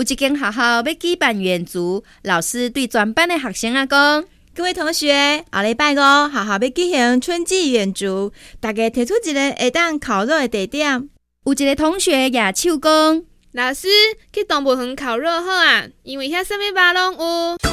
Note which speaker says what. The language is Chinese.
Speaker 1: 有一间学校要举办远足，老师对全班的学生啊讲：
Speaker 2: 各位同学，下礼拜五学校要举行春季远足，大家提出一个会当烤肉的地点。
Speaker 1: 有一个同学举手讲：
Speaker 3: 老师去动物园烤肉好啊，因为遐什么肉拢有。